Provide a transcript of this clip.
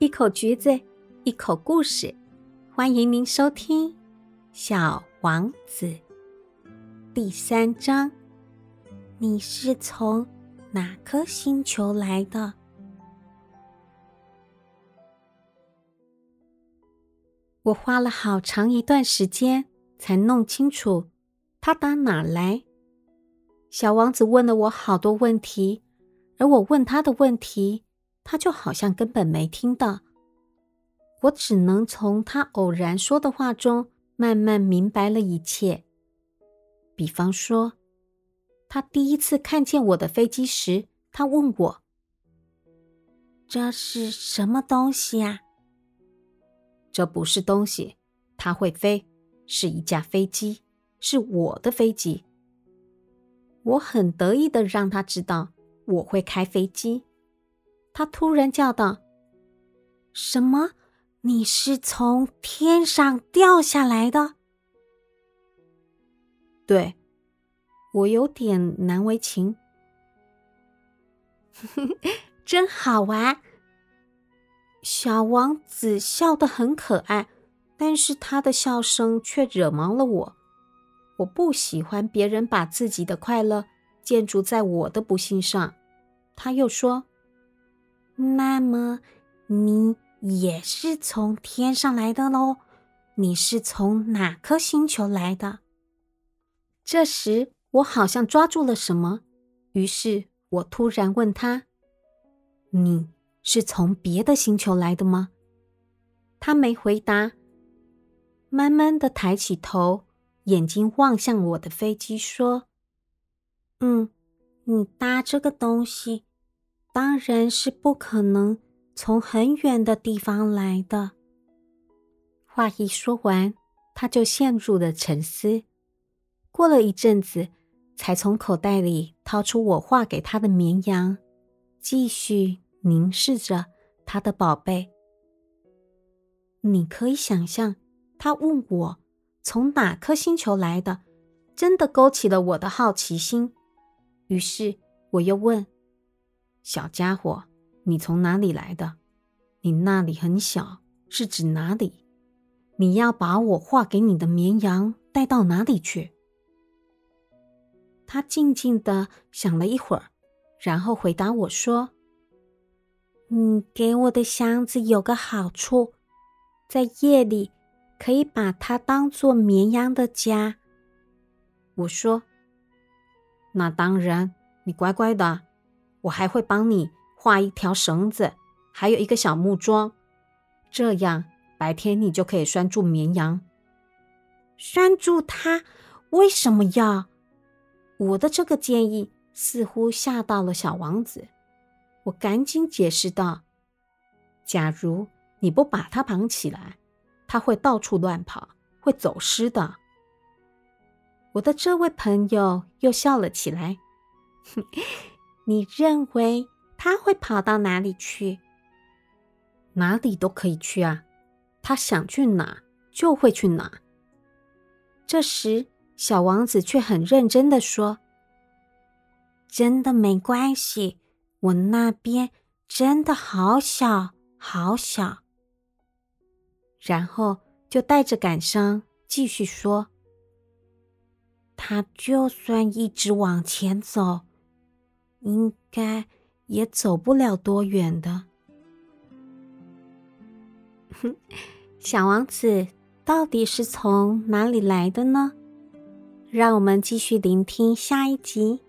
一口橘子，一口故事，欢迎您收听《小王子》第三章。你是从哪颗星球来的？我花了好长一段时间才弄清楚他打哪来。小王子问了我好多问题，而我问他的问题。他就好像根本没听到，我只能从他偶然说的话中慢慢明白了一切。比方说，他第一次看见我的飞机时，他问我：“这是什么东西呀？”“这不是东西，它会飞，是一架飞机，是我的飞机。”我很得意的让他知道我会开飞机。他突然叫道：“什么？你是从天上掉下来的？”对，我有点难为情。真好玩！小王子笑得很可爱，但是他的笑声却惹毛了我。我不喜欢别人把自己的快乐建筑在我的不幸上。他又说。那么，你也是从天上来的喽？你是从哪颗星球来的？这时，我好像抓住了什么，于是我突然问他：“你是从别的星球来的吗？”他没回答，慢慢的抬起头，眼睛望向我的飞机，说：“嗯，你搭这个东西。”当然是不可能从很远的地方来的。话一说完，他就陷入了沉思。过了一阵子，才从口袋里掏出我画给他的绵羊，继续凝视着他的宝贝。你可以想象，他问我从哪颗星球来的，真的勾起了我的好奇心。于是我又问。小家伙，你从哪里来的？你那里很小，是指哪里？你要把我画给你的绵羊带到哪里去？他静静的想了一会儿，然后回答我说：“你给我的箱子有个好处，在夜里可以把它当做绵羊的家。”我说：“那当然，你乖乖的。”我还会帮你画一条绳子，还有一个小木桩，这样白天你就可以拴住绵羊。拴住它？为什么要？我的这个建议似乎吓到了小王子。我赶紧解释道：“假如你不把它绑起来，它会到处乱跑，会走失的。”我的这位朋友又笑了起来。你认为他会跑到哪里去？哪里都可以去啊，他想去哪就会去哪。这时，小王子却很认真的说：“真的没关系，我那边真的好小好小。”然后就带着感伤继续说：“他就算一直往前走。”应该也走不了多远的。哼，小王子到底是从哪里来的呢？让我们继续聆听下一集。